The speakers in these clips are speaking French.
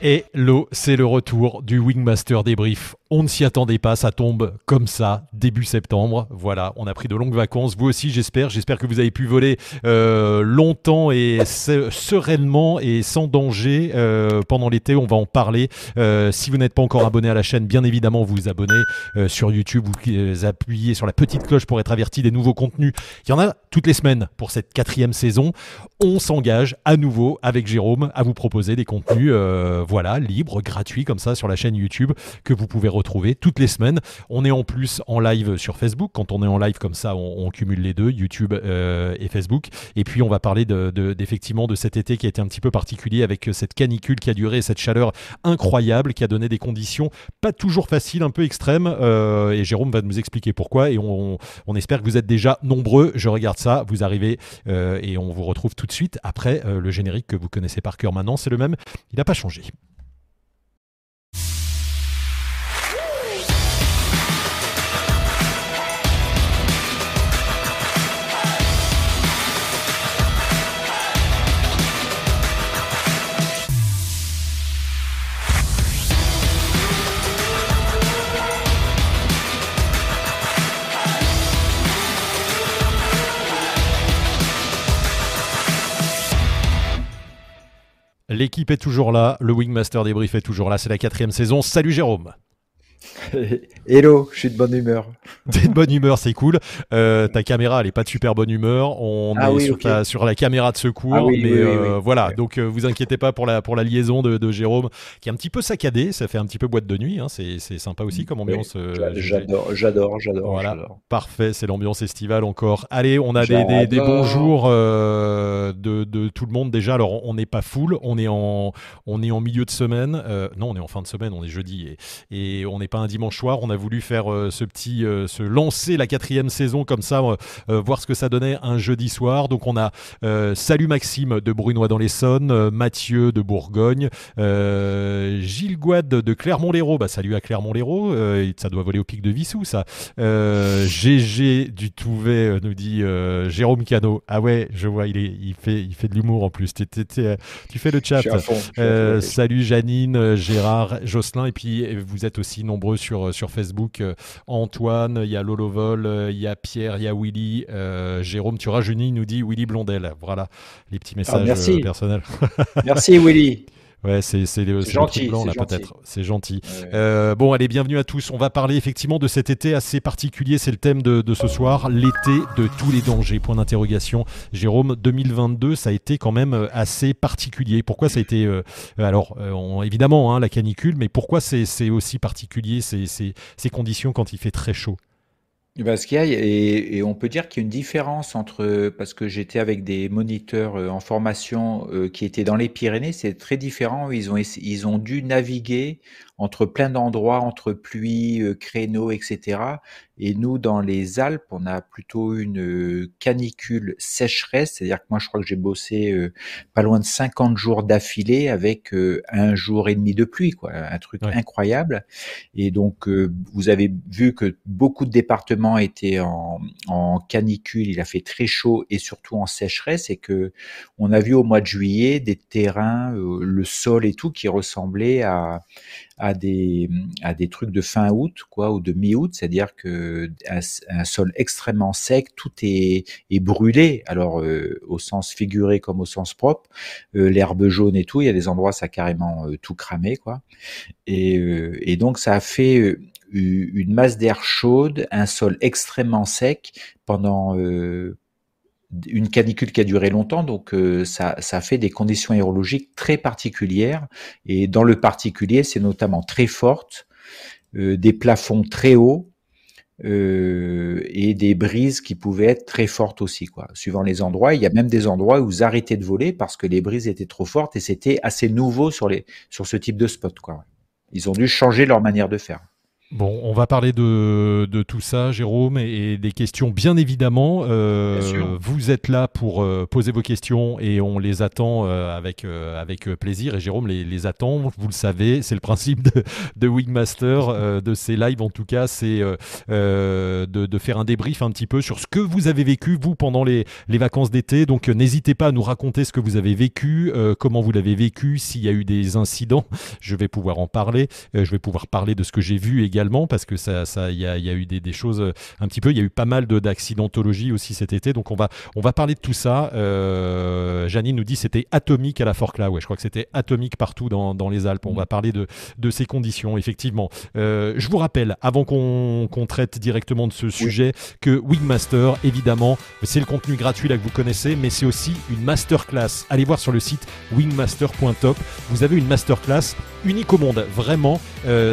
Hello, c'est le retour du Wingmaster débrief. On ne s'y attendait pas, ça tombe comme ça, début septembre. Voilà, on a pris de longues vacances. Vous aussi, j'espère. J'espère que vous avez pu voler euh, longtemps et sereinement et sans danger euh, pendant l'été. On va en parler. Euh, si vous n'êtes pas encore abonné à la chaîne, bien évidemment, vous vous abonnez sur YouTube. Vous appuyez sur la petite cloche pour être averti des nouveaux contenus. Il y en a toutes les semaines pour cette quatrième saison. On s'engage à nouveau avec Jérôme à vous proposer des contenus voilà, libre, gratuit comme ça sur la chaîne YouTube que vous pouvez retrouver toutes les semaines. On est en plus en live sur Facebook. Quand on est en live comme ça, on, cumule les deux, YouTube euh, et Facebook. Et puis on va parler de, d'effectivement de cet été qui a été un petit peu particulier avec cette canicule qui a duré, cette chaleur incroyable qui a donné des conditions pas toujours faciles, un peu extrêmes. Euh, et Jérôme va nous expliquer pourquoi. Et on, espère que vous êtes déjà nombreux. Je regarde ça, vous arrivez euh, et on vous retrouve tout de suite après le générique que vous connaissez par cœur maintenant. C'est le même, il n'a pas changé. L'équipe est toujours là, le Wingmaster débrief est toujours là, c'est la quatrième saison. Salut Jérôme Hello, je suis de bonne humeur. T'es de bonne humeur, c'est cool. Euh, ta caméra, elle est pas de super bonne humeur. On ah est sur, sur, la caméra de secours, ah mais euh, voilà. Donc euh, vous inquiétez pas pour la pour la liaison de, Jérôme, qui est un petit peu saccadé. Ça fait un petit peu boîte de nuit. Hein. C'est sympa aussi comme ambiance. j'adore, j'adore, j'adore. Voilà, parfait. C'est l'ambiance estivale encore. Allez, on a des, des, bonjours de, de, tout le monde déjà. Alors on n'est pas full, on est en on est en milieu de semaine. non, on est en fin de semaine. On est jeudi et, et on n'est pas un dimanche soir. On a voulu faire euh, ce petit, euh, se lancer la quatrième saison comme ça, euh, voir ce que ça donnait un jeudi soir. Donc on a Salut Maxime de Brunois dans l'Essonne, Mathieu de Bourgogne, Gilles Gouade de Clermont-Lérault. Bah, salut à Clermont-Lérault, ça doit voler au pic de Vissou ça. GG du Touvet nous dit Jérôme Cano. Ah ouais, je vois, il, est, il, fait, il fait de l'humour en plus. tu fais le chat. salut Janine, Gérard, Jocelyn, et puis vous êtes aussi nombreux sur, sur Facebook. Euh, Antoine, il y a Lolo Vol, euh, il y a Pierre, il y a Willy. Euh, Jérôme tu il nous dit Willy Blondel. Voilà les petits ah, messages personnels. merci Willy. Ouais, c'est gentil, blanc là peut-être. C'est gentil. Euh, bon, allez, bienvenue à tous. On va parler effectivement de cet été assez particulier. C'est le thème de, de ce soir, l'été de tous les dangers. Point d'interrogation. Jérôme, 2022, ça a été quand même euh, assez particulier. Pourquoi ça a été euh, Alors, évidemment, hein, la canicule, mais pourquoi c'est aussi particulier ces, ces, ces conditions quand il fait très chaud? A, et, on peut dire qu'il y a une différence entre, parce que j'étais avec des moniteurs euh, en formation euh, qui étaient dans les Pyrénées, c'est très différent. Ils ont, ils ont dû naviguer entre plein d'endroits, entre pluie, euh, créneaux, etc. Et nous, dans les Alpes, on a plutôt une euh, canicule sécheresse, c'est-à-dire que moi, je crois que j'ai bossé euh, pas loin de 50 jours d'affilée avec un jour et demi de pluie, quoi, un truc incroyable. Et donc, vous avez vu que beaucoup de départements étaient en, en, canicule, il a fait très chaud et surtout en sécheresse, et que on a vu au mois de juillet des terrains, le sol et tout qui ressemblaient à à des, à des trucs de fin août, quoi, ou de mi-août, c'est-à-dire que un, sol extrêmement sec, tout est, est brûlé. Alors, euh, au sens figuré comme au sens propre, euh, l'herbe jaune et tout, il y a des endroits ça a carrément euh, tout cramé, quoi. Et, et donc, ça a fait une masse d'air chaude, un sol extrêmement sec pendant une canicule qui a duré longtemps, donc euh, ça, fait des conditions aérologiques très particulières. Et dans le particulier, c'est notamment très forte, euh, des plafonds très hauts euh, et des brises qui pouvaient être très fortes aussi, quoi. Suivant les endroits, il y a même des endroits où vous arrêtez de voler parce que les brises étaient trop fortes et c'était assez nouveau sur les sur ce type de spot, quoi. Ils ont dû changer leur manière de faire. Bon, on va parler de, de tout ça, Jérôme, et, des questions, bien évidemment. Euh, vous êtes là pour euh, poser vos questions et on les attend euh, avec, avec plaisir. Et Jérôme les, les, attend, vous le savez, c'est le principe de, de Wingmaster, de ces lives en tout cas, c'est de, de, faire un débrief un petit peu sur ce que vous avez vécu, vous, pendant les, les vacances d'été. Donc n'hésitez pas à nous raconter ce que vous avez vécu, comment vous l'avez vécu, s'il y a eu des incidents, je vais pouvoir en parler. je vais pouvoir parler de ce que j'ai vu également parce que ça, ça, il y a, eu des, choses euh, un petit peu. Il y a eu pas mal d'accidentologie aussi cet été, donc on va, on va parler de tout ça. Euh, Janine nous dit c'était atomique à la Forclaz. Ouais, je crois que c'était atomique partout dans, les Alpes. On va parler de, de ces conditions, effectivement. Euh, je vous rappelle, avant qu'on traite directement de ce sujet, que Wingmaster, évidemment, c'est le contenu gratuit là que vous connaissez, mais c'est aussi une masterclass. Allez voir sur le site wingmaster.top. Vous avez une masterclass unique au monde, vraiment.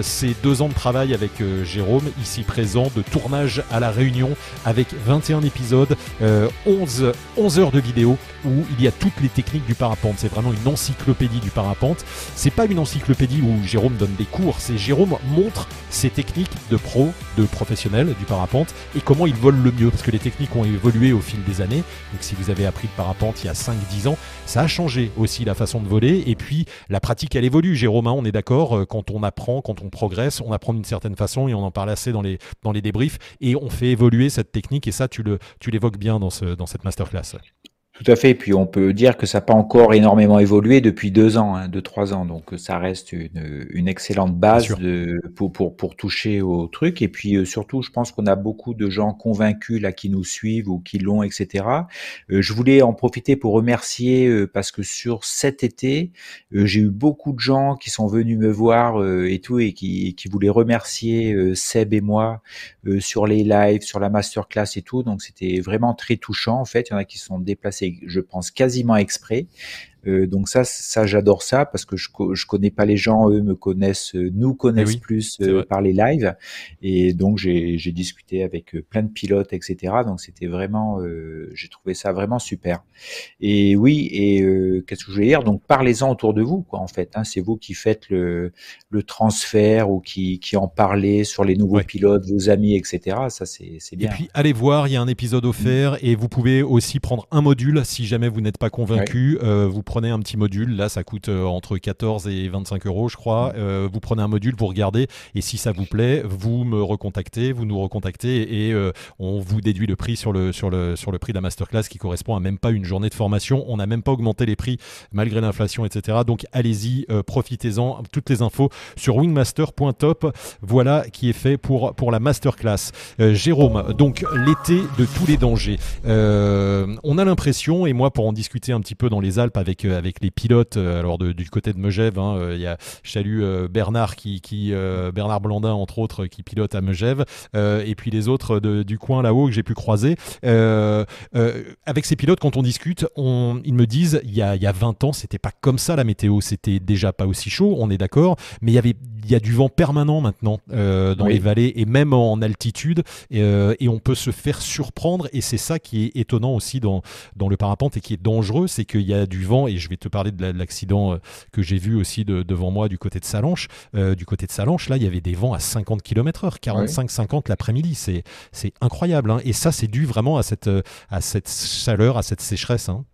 c'est deux ans de travail avec euh, Jérôme, ici présent, de tournage à La Réunion, avec 21 épisodes, 11, euh, 11 heures de vidéo où il y a toutes les techniques du parapente. C'est vraiment une encyclopédie du parapente. C'est pas une encyclopédie où Jérôme donne des cours, c'est Jérôme montre ses techniques de pro, de professionnel du parapente et comment il vole le mieux parce que les techniques ont évolué au fil des années. Donc si vous avez appris le parapente il y a 5-10 ans, ça a changé aussi la façon de voler et puis la pratique elle évolue. Jérôme, on est d'accord, euh, quand on apprend, quand on progresse, on apprend d'une certaine façon et on en parle assez dans les, dans les débriefs et on fait évoluer cette technique et ça tu le tu l'évoques bien dans, ce, dans cette masterclass. Tout à fait. Et puis on peut dire que ça n'a pas encore énormément évolué depuis deux ans, hein, deux trois ans. Donc ça reste une, une excellente base de, pour, pour, pour toucher au truc. Et puis euh, surtout, je pense qu'on a beaucoup de gens convaincus là qui nous suivent ou qui l'ont, etc. Euh, je voulais en profiter pour remercier euh, parce que sur cet été, j'ai eu beaucoup de gens qui sont venus me voir et tout et qui, qui voulaient remercier Seb et moi sur les lives, sur la masterclass et tout. Donc c'était vraiment très touchant. En fait, il y en a qui sont déplacés je pense, quasiment exprès. Euh, donc ça, ça j'adore ça parce que je, je connais pas les gens, eux me connaissent, euh, nous connaissent plus euh, par les lives. Et donc j'ai discuté avec plein de pilotes, etc. Donc c'était vraiment, j'ai trouvé ça vraiment super. Et oui, et qu'est-ce que je voulais dire? Donc parlez-en autour de vous, quoi. En fait, hein, c'est vous qui faites le, le transfert ou qui, qui en parlez sur les nouveaux pilotes, vos amis, etc. Ça c'est bien. Et puis allez voir, il y a un épisode offert mm. et vous pouvez aussi prendre un module si jamais vous n'êtes pas convaincu. vous prenez un petit module, là ça coûte euh, entre 14 et 25 euros je crois, euh, vous prenez un module, vous regardez, et si ça vous plaît, vous me recontactez, vous nous recontactez, et euh, on vous déduit le prix sur le, sur, le, sur le prix de la masterclass qui correspond à même pas une journée de formation. On n'a même pas augmenté les prix malgré l'inflation, etc. Donc allez-y, profitez-en, toutes les infos sur wingmaster.top, voilà qui est fait pour, pour la masterclass. Jérôme, donc l'été de tous les dangers. on a l'impression, et moi pour en discuter un petit peu dans les Alpes avec euh, avec les pilotes. Euh, alors du côté de Megève, hein, euh, il y a je salue Bernard qui, Bernard Blandin entre autres qui pilote à Megève, et puis les autres du coin là-haut que j'ai pu croiser. avec ces pilotes, quand on discute, ils me disent il y a, il y a 20 ans, c'était pas comme ça la météo, c'était déjà pas aussi chaud, on est d'accord, mais il y avait il y a du vent permanent maintenant dans les vallées et même en altitude et, on peut se faire surprendre et c'est ça qui est étonnant aussi dans, dans le parapente et qui est dangereux c'est qu'il y a du vent et je vais te parler de l'accident euh, que j'ai vu aussi devant moi du côté de Salanches. Euh, du côté de Salanches, là, il y avait des vents à 50 km/h, 45-50 l'après-midi. C'est incroyable. Hein. Et ça, c'est dû vraiment à cette, à cette chaleur, à cette sécheresse. Hein.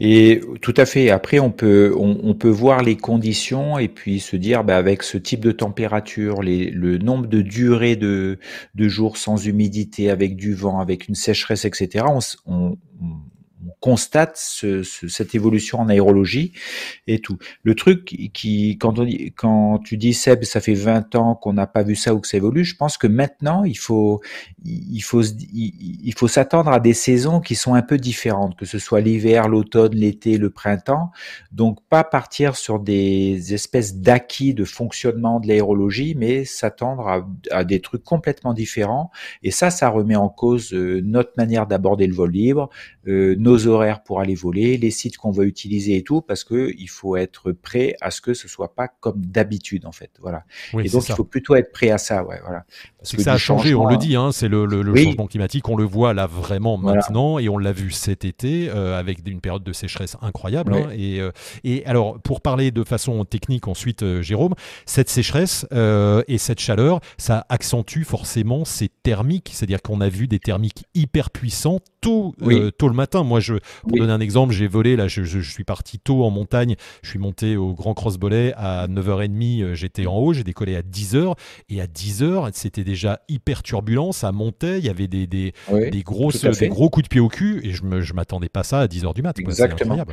Et tout à fait. Après, on peut, on, peut voir les conditions et puis se dire, bah, avec ce type de température, les, le nombre de durées de, de jours sans humidité, avec du vent, avec une sécheresse, etc. On, on, constate ce, cette évolution en aérologie et tout. Le truc qui, quand, on quand tu dis Seb, ça fait 20 ans qu'on n'a pas vu ça ou que ça évolue, je pense que maintenant il faut, il faut, il faut s'attendre à des saisons qui sont un peu différentes, que ce soit l'hiver, l'automne, l'été, le printemps. Donc pas partir sur des espèces d'acquis de fonctionnement de l'aérologie, mais s'attendre à, à, des trucs complètement différents. Et ça, ça remet en cause euh, notre manière d'aborder le vol libre, euh, horaires pour aller voler, les sites qu'on va utiliser et tout, parce que il faut être prêt à ce que ce soit pas comme d'habitude en fait. Voilà. et donc il faut plutôt être prêt à ça, ouais, voilà. Parce que, ça a changé, on le dit, hein, c'est le, le, changement climatique, on le voit là vraiment maintenant, et on l'a vu cet été euh, avec une période de sécheresse incroyable. Hein, et, euh, et, alors pour parler de façon technique ensuite, euh, Jérôme, cette sécheresse et cette chaleur, ça accentue forcément ces thermiques, c'est-à-dire qu'on a vu des thermiques hyper puissants tôt, tôt le matin. Moi, je, pour donner un exemple, j'ai volé, là, je, je, suis parti tôt en montagne, je suis monté au Grand Cross Bollet à 9h30, j'étais en haut, j'ai décollé à 10h, et à 10h, c'était déjà hyper turbulent, ça montait, il y avait des, des, des, grosses, des gros coups de pied au cul, et je ne m'attendais pas à ça à 10h du mat. Exactement.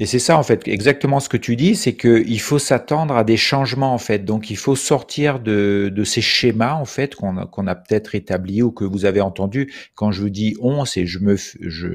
Et c'est ça en fait, exactement ce que tu dis, c'est qu'il faut s'attendre à des changements en fait. Donc il faut sortir de, de ces schémas en fait qu'on a, a peut-être établis ou que vous avez entendu. Quand je vous dis on, c'est je me je,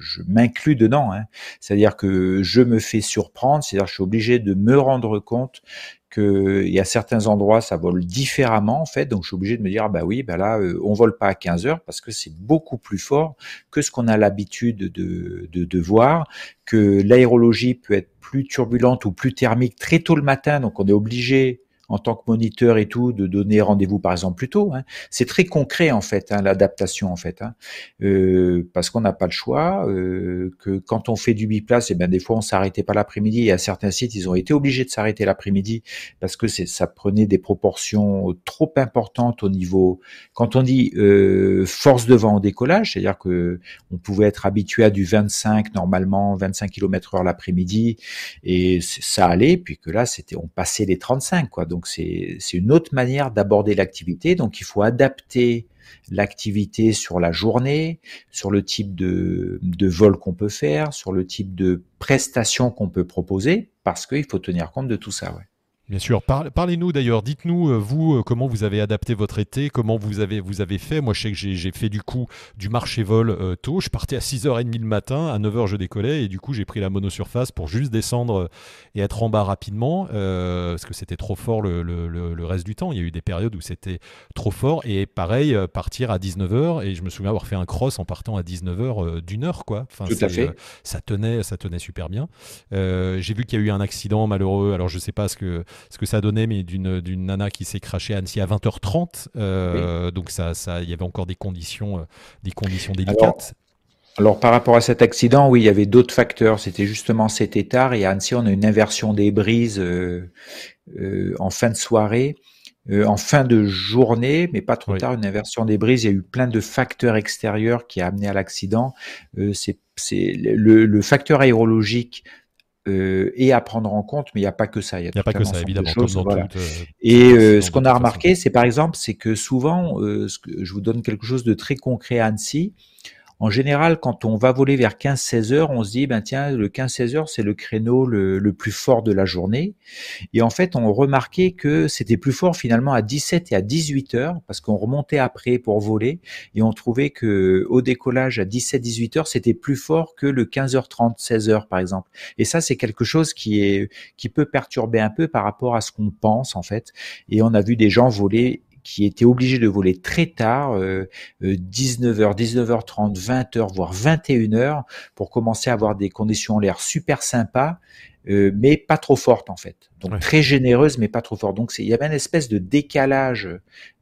je m'inclus dedans. Hein. C'est-à-dire que je me fais surprendre, c'est-à-dire que je suis obligé de me rendre compte qu'il y a certains endroits, ça vole différemment en fait, donc je suis obligé de me dire, ah bah oui, bah là, euh, on vole pas à 15 heures parce que c'est beaucoup plus fort que ce qu'on a l'habitude de, de, de, voir, que l'aérologie peut être plus turbulente ou plus thermique très tôt le matin, donc on est obligé en tant que moniteur et tout, de donner rendez-vous par exemple plus tôt. Hein. C'est très concret en fait, hein, l'adaptation en fait, hein. euh, parce qu'on n'a pas le choix. Euh, que quand on fait du biplace, et eh ben des fois on s'arrêtait pas l'après-midi. Et à certains sites, ils ont été obligés de s'arrêter l'après-midi parce que ça prenait des proportions trop importantes au niveau. Quand on dit euh, force de vent au décollage, c'est-à-dire que on pouvait être habitué à du 25 normalement, 25 km/h l'après-midi, et ça allait. Puis que là, c'était on passait les 35 quoi. Donc donc c'est une autre manière d'aborder l'activité. Donc il faut adapter l'activité sur la journée, sur le type de, vol qu'on peut faire, sur le type de prestation qu'on peut proposer, parce qu'il faut tenir compte de tout ça. Bien sûr. Parlez-nous d'ailleurs. Dites-nous, euh, vous, euh, comment vous avez adapté votre été, comment vous avez, vous avez fait. Moi, je sais que j'ai fait du coup du marché vol euh, tôt. Je partais à 6h30 le matin, à 9h, je décollais et du coup, j'ai pris la monosurface pour juste descendre et être en bas rapidement parce que c'était trop fort le, le, le, reste du temps. Il y a eu des périodes où c'était trop fort et pareil, partir à 19h et je me souviens avoir fait un cross en partant à 19h d'une heure, quoi. Enfin, Tout à fait. ça, tenait, ça tenait super bien. j'ai vu qu'il y a eu un accident malheureux. Alors, je sais pas ce que ce que ça donné, mais d'une, d'une nana qui s'est crachée à Annecy à 20h30. Euh, donc ça, ça, il y avait encore des conditions, euh, des conditions délicates. Alors, par rapport à cet accident, oui, il y avait d'autres facteurs. C'était justement cet état. Et à Annecy, on a une inversion des brises euh, en fin de soirée. en fin de journée, mais pas trop tard, une inversion des brises. Il y a eu plein de facteurs extérieurs qui a amené à l'accident. c'est le, le, facteur aérologique euh, et à prendre en compte, mais il n'y a pas que ça. Il n'y a, pas que ça, évidemment. Euh, et euh, ce qu'on a remarqué, c'est par exemple, c'est que souvent, ce que, je vous donne quelque chose de très concret à Annecy. En général, quand on va voler vers 15-16 heures, on se dit, ben tiens, le 15-16 heures, c'est le créneau le, plus fort de la journée. Et en fait, on remarquait que c'était plus fort finalement à 17 et à 18 heures, parce qu'on remontait après pour voler, et on trouvait que au décollage à 17-18 heures, c'était plus fort que le 15h30, 16 heures par exemple. Et ça, c'est quelque chose qui est qui peut perturber un peu par rapport à ce qu'on pense en fait. Et on a vu des gens voler qui étaient obligés de voler très tard, 19h, 19h30, 20h, voire 21h, pour commencer à avoir des conditions en l'air super sympas, euh, mais pas trop fortes en fait. Donc très généreuse, mais pas trop forte. Donc il y avait une espèce de décalage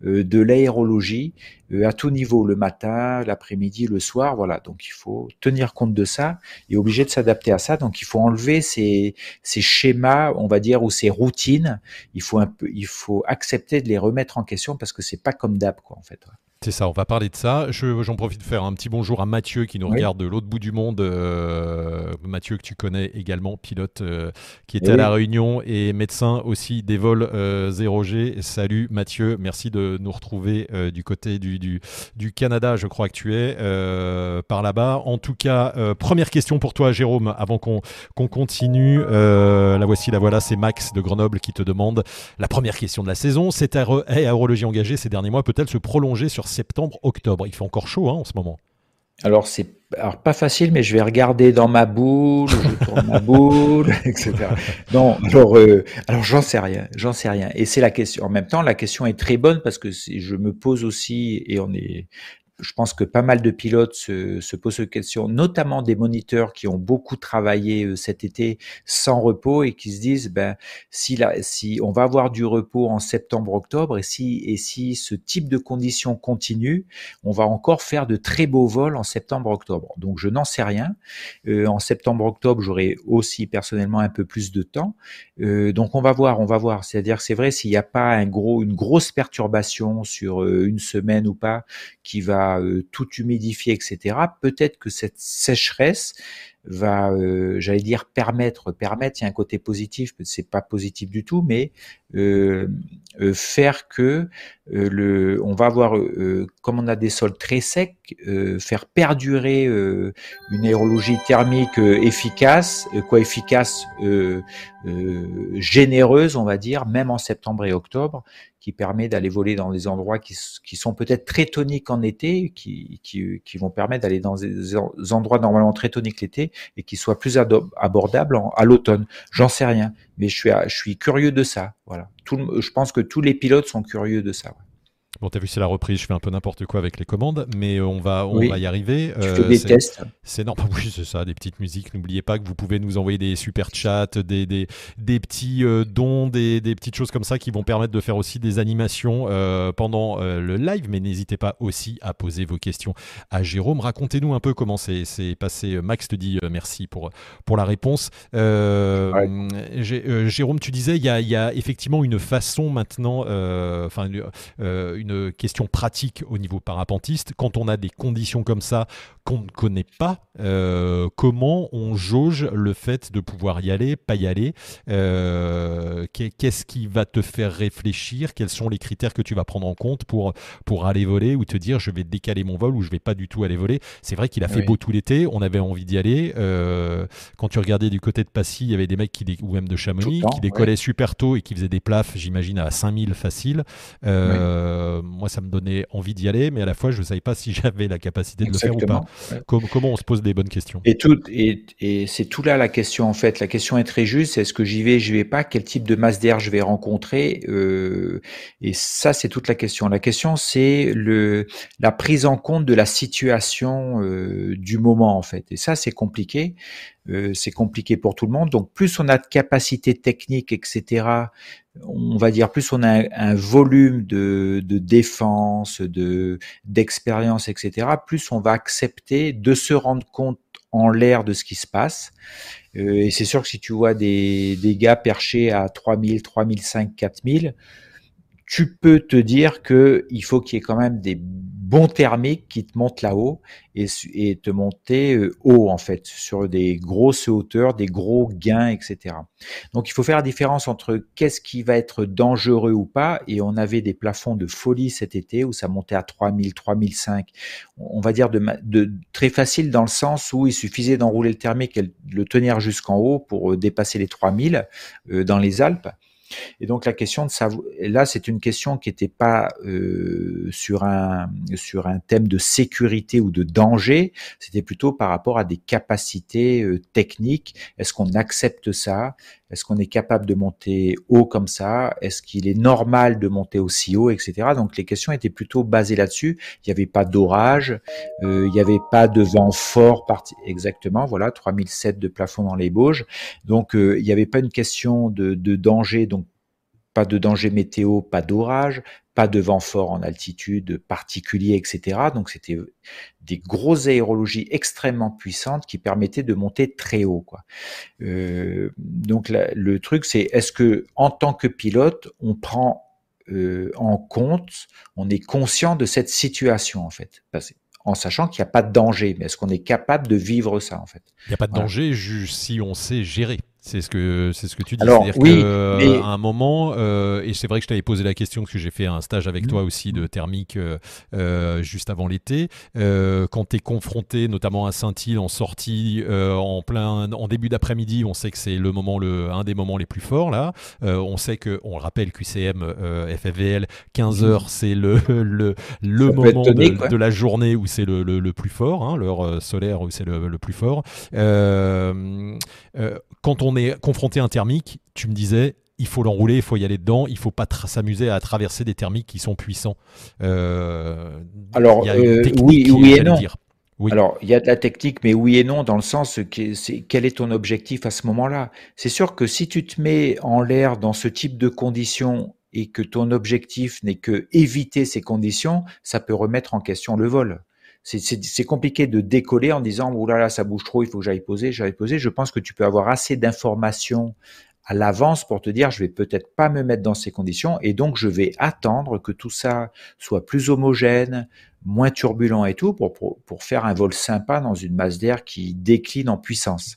euh, de l'aérologie euh, à tout niveau, le matin, l'après-midi, le soir. Voilà. Donc il faut tenir compte de ça et obligé de s'adapter à ça. Donc il faut enlever ces, ces schémas, on va dire, ou ces routines. Il faut un peu, il faut accepter de les remettre en question parce que c'est pas comme d'hab quoi en fait. C'est ça, on va parler de ça. J'en profite de faire un petit bonjour à Mathieu qui nous regarde de l'autre bout du monde. Euh, Mathieu que tu connais également, pilote euh, qui était à la Réunion et médecin aussi des vols 0G. Euh, Salut Mathieu, merci de nous retrouver du côté du, du, Canada, je crois que tu es par là-bas. En tout cas, première question pour toi Jérôme, avant qu'on continue. la voici, la voilà, c'est Max de Grenoble qui te demande la première question de la saison. Cette aérologie engagée ces derniers mois peut-elle se prolonger sur septembre-octobre. Il fait encore chaud hein, en ce moment. Alors c'est pas facile, mais je vais regarder dans ma boule, je tourne ma boule, etc. Non, alors euh, alors j'en sais rien, j'en sais rien. Et c'est la question. En même temps, la question est très bonne parce que je me pose aussi, et on est je pense que pas mal de pilotes se, se posent cette question, notamment des moniteurs qui ont beaucoup travaillé euh, cet été sans repos et qui se disent, ben, si, si on va avoir du repos en septembre-octobre et si, et si ce type de conditions continue, on va encore faire de très beaux vols en septembre-octobre. Donc je n'en sais rien. Euh, en septembre-octobre, j'aurai aussi personnellement un peu plus de temps. Euh, donc on va voir, on va voir. C'est-à-dire, c'est vrai, s'il n'y a pas un gros, une grosse perturbation sur euh, une semaine ou pas qui va euh, tout humidifier, etc., peut-être que cette sécheresse va, euh, j'allais dire, permettre, permettre, il y a un côté positif, c'est pas positif du tout, mais euh, euh, faire que le, on va avoir, comme on a des sols très secs, faire perdurer une aérologie thermique efficace, quoi efficace, généreuse, on va dire, même en septembre et octobre, qui permet d'aller voler dans des endroits qui, qui sont peut-être très toniques en été, qui, qui, qui vont permettre d'aller dans des endroits normalement très toniques l'été et qui soient plus abordables à l'automne. J'en sais rien, mais je suis, curieux de ça. Voilà. Je pense que tous les pilotes sont curieux de ça. Bon, t'as vu, c'est la reprise, je fais un peu n'importe quoi avec les commandes, mais on va, on va y arriver. Tu fais euh, des tests. C'est normal, oui, c'est ça, des petites musiques. N'oubliez pas que vous pouvez nous envoyer des super chats, des, des, des petits euh, dons, des, des, petites choses comme ça qui vont permettre de faire aussi des animations euh, pendant le live, mais n'hésitez pas aussi à poser vos questions à Jérôme. Racontez-nous un peu comment c'est passé. Max te dit merci pour, pour la réponse. Jérôme, tu disais, il y a, y a, effectivement une façon maintenant, enfin, une une question pratique au niveau parapentiste. Quand on a des conditions comme ça qu'on ne connaît pas, euh, comment on jauge le fait de pouvoir y aller, pas y aller euh, Qu'est-ce qui va te faire réfléchir? Quels sont les critères que tu vas prendre en compte pour, pour aller voler ou te dire je vais décaler mon vol ou je vais pas du tout aller voler? C'est vrai qu'il a fait beau tout l'été, on avait envie d'y aller. Euh, quand tu regardais du côté de Passy, il y avait des mecs qui, ou même de Chamonix qui décollaient super tôt et qui faisaient des plafs, j'imagine, à 5000 facile. Euh, moi, ça me donnait envie d'y aller, mais à la fois, je ne savais pas si j'avais la capacité de le faire ou pas. comment on se pose des bonnes questions? Et, tout, et, et c'est tout là la question, en fait. La question est très juste. Est-ce que j'y vais, je vais pas? Quel type de masse d'air je vais rencontrer? Euh, Et ça, c'est toute la question. La question, c'est le la prise en compte de la situation euh, du moment, en fait. Et ça, c'est compliqué. Euh, c'est compliqué pour tout le monde. Donc plus on a de capacité technique, etc., on va dire plus on a un, volume de, de, défense, de d'expérience, etc., plus on va accepter de se rendre compte en l'air de ce qui se passe. Euh, et c'est sûr que si tu vois des, des gars perchés à 3000, 3005, 4000, tu peux te dire que il faut qu'il y ait quand même des bons thermiques qui te montent là-haut et, te monter euh, haut en fait sur des grosses hauteurs, des gros gains, etc. Donc il faut faire la différence entre qu'est-ce qui va être dangereux ou pas et on avait des plafonds de folie cet été où ça montait à 3000, 3005. On va dire de, de très facile dans le sens où il suffisait d'enrouler le thermique et le tenir jusqu'en haut pour euh, dépasser les 3000 euh, dans les Alpes. Et donc la question de savoir, là c'est une question qui n'était pas euh, sur un sur un thème de sécurité ou de danger, c'était plutôt par rapport à des capacités euh, techniques. Est-ce qu'on accepte ça? Est-ce qu'on est capable de monter haut comme ça? Est-ce qu'il est normal de monter aussi haut, etc. Donc les questions étaient plutôt basées là-dessus. Il n'y avait pas d'orage, euh, il n'y avait pas de vent fort, exactement. Voilà, 3007 de plafond dans les Bauges. Donc il n'y avait pas une question de, de danger. Donc pas de danger météo, pas d'orage, pas de vent fort en altitude particulier, etc. Donc c'était des grosses aérologies extrêmement puissantes qui permettaient de monter très haut. Quoi. Euh, donc le truc, c'est est-ce que en tant que pilote, on prend euh, en compte, on est conscient de cette situation en fait? En sachant qu'il n'y a pas de danger. Mais est-ce qu'on est capable de vivre ça en fait? Il n'y a pas de danger si on sait gérer. C'est ce que c'est ce que tu dis. Alors oui, à un moment, euh, et c'est vrai que je t'avais posé la question parce que j'ai fait un stage avec mmh. toi aussi de thermique euh, euh, juste avant l'été. quand tu es confronté, notamment à Saint-Île en sortie, en plein, en début d'après-midi, on sait que c'est le moment, le un des moments les plus forts là. on sait que, on le rappelle, QCM, FFVL, 15 heures, c'est le le, le moment de, la journée où c'est le, le, plus fort, hein, l'heure solaire où c'est le, le, plus fort. quand on est confronté à un thermique, tu me disais, il faut l'enrouler, il faut y aller dedans, il faut pas s'amuser à traverser des thermiques qui sont puissants. Euh, Alors, oui, oui et non. Alors, il y a de la technique, mais oui et non, dans le sens que c'est quel est ton objectif à ce moment-là? C'est sûr que si tu te mets en l'air dans ce type de conditions et que ton objectif n'est que éviter ces conditions, ça peut remettre en question le vol. C'est compliqué de décoller en disant oh là là ça bouge trop, il faut que j'aille poser, j'aille poser. Je pense que tu peux avoir assez d'informations à l'avance pour te dire je vais peut-être pas me mettre dans ces conditions et donc je vais attendre que tout ça soit plus homogène, moins turbulent et tout pour, pour, faire un vol sympa dans une masse d'air qui décline en puissance.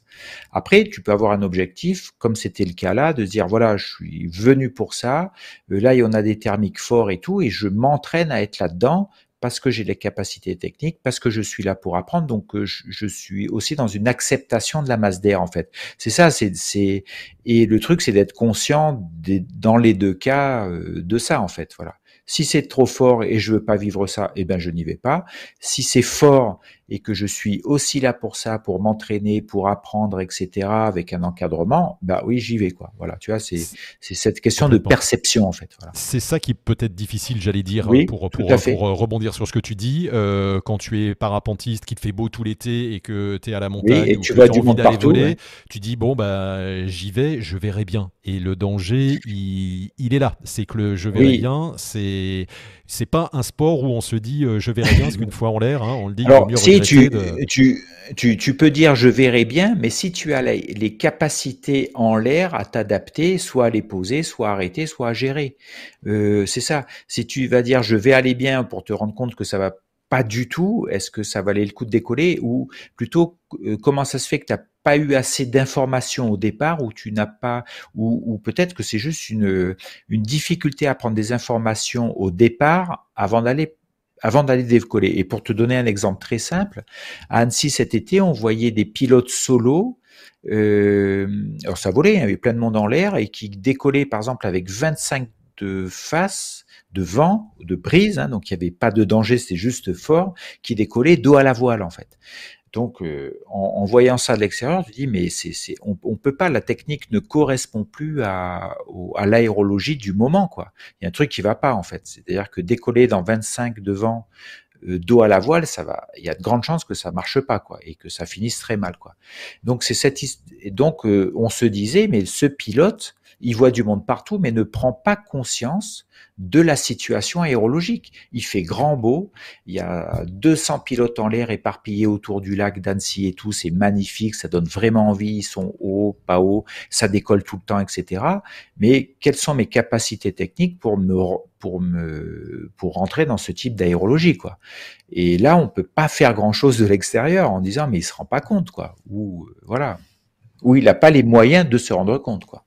Après, tu peux avoir un objectif, comme c'était le cas là, de dire voilà, je suis venu pour ça, là il y en a des thermiques forts et tout, et je m'entraîne à être là-dedans parce que j'ai les capacités techniques, parce que je suis là pour apprendre, donc euh, je, suis aussi dans une acceptation de la masse d'air en fait. C'est ça, c'est et le truc c'est d'être conscient dans les deux cas euh, de ça en fait, voilà. Si c'est trop fort et je veux pas vivre ça, eh ben je n'y vais pas. Si c'est fort et que je suis aussi là pour ça, pour m'entraîner, pour apprendre, etc., avec un encadrement, bah oui, j'y vais, quoi. Voilà, tu vois, c'est, c'est cette question de perception, en fait. C'est ça qui peut être difficile, j'allais dire, pour, pour, rebondir sur ce que tu dis. Euh, quand tu es parapentiste, qu'il te fait beau tout l'été et que tu es à la montagne, et tu vois du monde partout, voler, tu dis, bon, bah, j'y vais, je verrai bien. Et le danger, il, il est là. C'est que le je verrai bien, c'est c'est pas un sport où on se dit euh, je verrai bien, parce qu'une fois en l'air, hein, on le dit. Alors, si tu, tu, tu, tu, peux dire je verrai bien, mais si tu as les, capacités en l'air à t'adapter, soit à les poser, soit à arrêter, soit à gérer. Euh, c'est ça. Si tu vas dire je vais aller bien pour te rendre compte que ça va pas du tout, est-ce que ça valait le coup de décoller ou plutôt euh, comment ça se fait que tu n'as pas eu assez d'informations au départ ou tu n'as pas ou, ou peut-être que c'est juste une, une difficulté à prendre des informations au départ avant d'aller avant d'aller décoller. Et pour te donner un exemple très simple, à Annecy cet été, on voyait des pilotes solo. Euh, alors ça volait, il y avait plein de monde en l'air et qui décollaient par exemple avec 25 de face de vent, de brise, hein, donc il n'y avait pas de danger, c'était juste fort, qui décollait dos à la voile en fait. Donc, euh, en, voyant ça de l'extérieur, je dis mais c'est, on, on peut pas, la technique ne correspond plus à, à l'aérologie du moment, quoi. Il y a un truc qui va pas en fait. C'est-à-dire que décoller dans 25 de vent euh, dos à la voile, ça va, il y a de grandes chances que ça marche pas, quoi, et que ça finisse très mal, quoi. Donc c'est cette, donc euh, on se disait, mais ce pilote, il voit du monde partout, mais ne prend pas conscience de la situation aérologique. Il fait grand beau, il y a 200 pilotes en l'air éparpillés autour du lac d'Annecy et tout, c'est magnifique, ça donne vraiment envie, ils sont hauts, pas hauts, ça décolle tout le temps, etc. Mais quelles sont mes capacités techniques pour me pour me pour rentrer dans ce type d'aérologie quoi? Et là, on peut pas faire grand chose de l'extérieur en disant mais il se rend pas compte quoi. Ou voilà. Ou il n'a pas les moyens de se rendre compte quoi.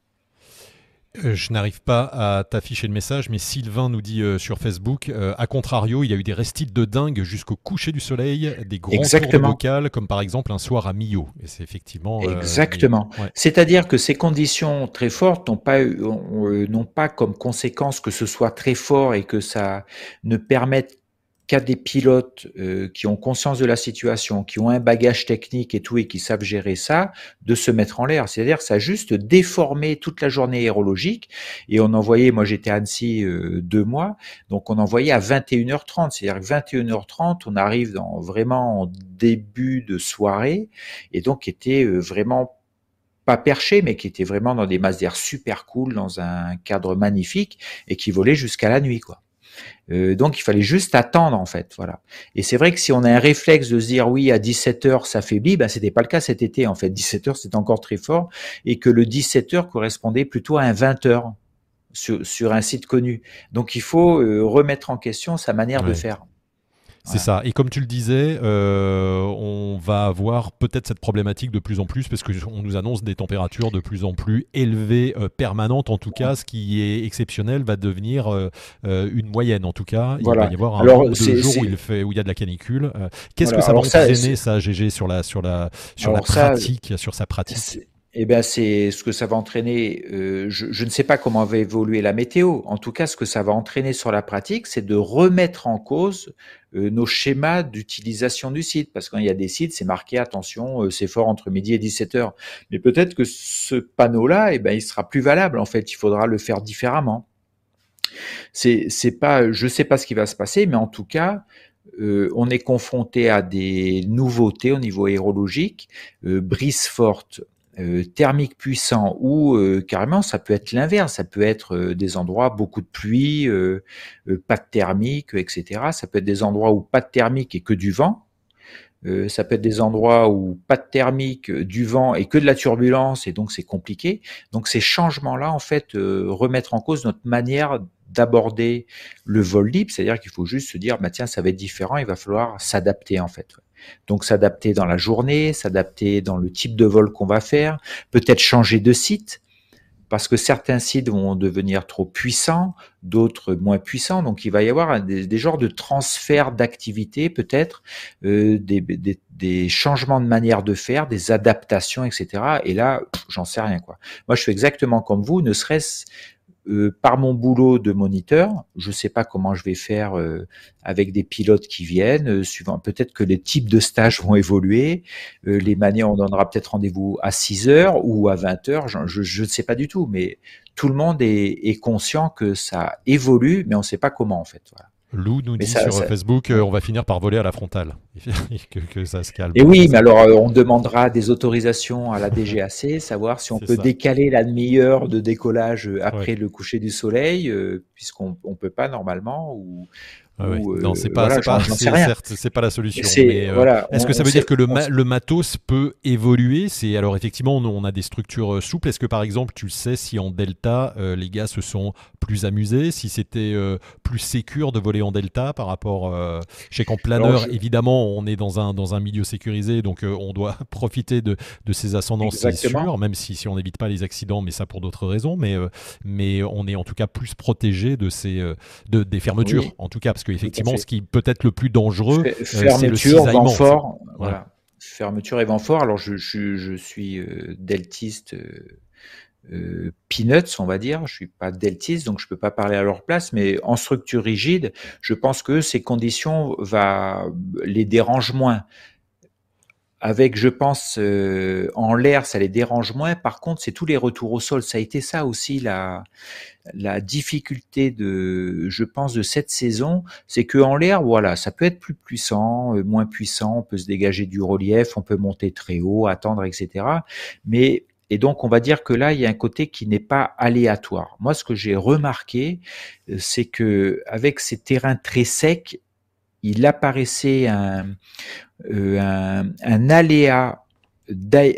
Euh, je n'arrive pas à t'afficher le message, mais Sylvain nous dit euh, sur Facebook, euh, à contrario, il y a eu des restites de dingue jusqu'au coucher du soleil, des grands Exactement. tours comme par exemple un soir à Millau. Et c'est effectivement. Exactement. C'est-à-dire que ces conditions très fortes n'ont pas, n'ont pas comme conséquence que ce soit très fort et que ça ne permette qu'à des pilotes euh, qui ont conscience de la situation, qui ont un bagage technique et tout et qui savent gérer ça, de se mettre en l'air. C'est-à-dire ça a juste déformé toute la journée aérologique et on envoyait, moi j'étais à Annecy euh, deux mois, donc on envoyait à 21h30. C'est-à-dire que 21h30, on arrive dans vraiment en début de soirée et donc était euh, vraiment pas perché, mais qui était vraiment dans des masses d'air super cool, dans un cadre magnifique et qui volait jusqu'à la nuit, quoi. Euh, donc il fallait juste attendre en fait, voilà. Et c'est vrai que si on a un réflexe de se dire oui à 17 heures ça faiblit, ben c'était pas le cas cet été en fait. 17 heures c'était encore très fort et que le 17 heures correspondait plutôt à un 20 heures sur, sur un site connu. Donc il faut euh, remettre en question sa manière de faire. C'est ça. Et comme tu le disais, euh, on va avoir peut-être cette problématique de plus en plus parce qu'on nous annonce des températures de plus en plus élevées, euh, permanentes. En tout cas, ce qui est exceptionnel va devenir euh, une moyenne. En tout cas, il va y avoir un Alors, jours où il, fait, où il y a de la canicule. Qu'est-ce que ça va entraîner, ça, GG, sur la, sur la, sur la pratique, sur sa pratique? Eh bien, c'est ce que ça va entraîner. Euh, je, ne sais pas comment va évoluer la météo. En tout cas, ce que ça va entraîner sur la pratique, c'est de remettre en cause euh, nos schémas d'utilisation du site. Parce qu'il y a des sites, c'est marqué attention, euh, c'est fort entre midi et 17 heures. Mais peut-être que ce panneau-là, eh ben, il sera plus valable. En fait, il faudra le faire différemment. C'est, c'est pas, je sais pas ce qui va se passer, mais en tout cas, on est confronté à des nouveautés au niveau aérologique, brise forte, euh, thermique puissant ou euh, carrément ça peut être l'inverse, ça peut être euh, des endroits beaucoup de pluie, pas de thermique, etc. Ça peut être des endroits où pas de thermique et que du vent. ça peut être des endroits où pas de thermique, du vent et que de la turbulence et donc c'est compliqué. Donc ces changements-là en fait remettre en cause notre manière d'aborder le vol libre, c'est-à-dire qu'il faut juste se dire bah tiens ça va être différent, il va falloir s'adapter en fait. Donc s'adapter dans la journée, s'adapter dans le type de vol qu'on va faire, peut-être changer de site, parce que certains sites vont devenir trop puissants, d'autres moins puissants. Donc il va y avoir des, genres de transfert d'activité, peut-être, euh, des, changements de manière de faire, des adaptations, etc. Et là, j'en sais rien quoi. Moi, je suis exactement comme vous, ne serait-ce euh, par mon boulot de moniteur, je ne sais pas comment je vais faire euh, avec des pilotes qui viennent, euh, suivant peut-être que les types de stages vont évoluer, les manières, on donnera peut-être rendez-vous à 6 heures ou à 20 heures, je ne sais pas du tout, mais tout le monde est, est conscient que ça évolue, mais on ne sait pas comment en fait. Voilà. Lou nous dit sur Facebook, euh, on va finir par voler à la frontale, que, ça se calme. Et oui, mais alors euh, on demandera des autorisations à la DGAC, savoir si on peut décaler la demi-heure de décollage euh, après le coucher du soleil, puisqu'on ne peut pas normalement, ou, ah non, c'est pas, c'est pas la solution. Est-ce que ça veut dire que le, le matos peut évoluer? C'est alors effectivement, on, a des structures souples. Est-ce que par exemple, tu sais si en delta les gars se sont plus amusés, si c'était euh, plus sécure de voler en delta par rapport. Euh, je sais qu'en planeur, évidemment, on est dans un, dans un milieu sécurisé, donc euh, on doit profiter de, de ces ascendances, c'est sûr, même si, si on n'évite pas les accidents, mais ça pour d'autres raisons. Mais, mais on est en tout cas plus protégé de ces, de, des fermetures, en tout cas, parce qu'effectivement, ce qui peut être le plus dangereux, c'est le cisaillement. fort, voilà. Fermeture et vent fort. Alors, je, je, je suis deltiste euh, peanuts, on va dire. Je suis pas deltiste, donc je peux pas parler à leur place, mais en structure rigide, je pense que ces conditions va les dérange moins. Avec, je pense, euh, en l'air, ça les dérange moins. Par contre, c'est tous les retours au sol. Ça a été ça aussi la, la difficulté de, je pense, de cette saison, c'est que en l'air, voilà, ça peut être plus puissant, euh, moins puissant, on peut se dégager du relief, on peut monter très haut, attendre, etc. Mais et donc, on va dire que là, il y a un côté qui n'est pas aléatoire. Moi, ce que j'ai remarqué, euh, c'est que avec ces terrains très secs, il apparaissait un, un, un aléa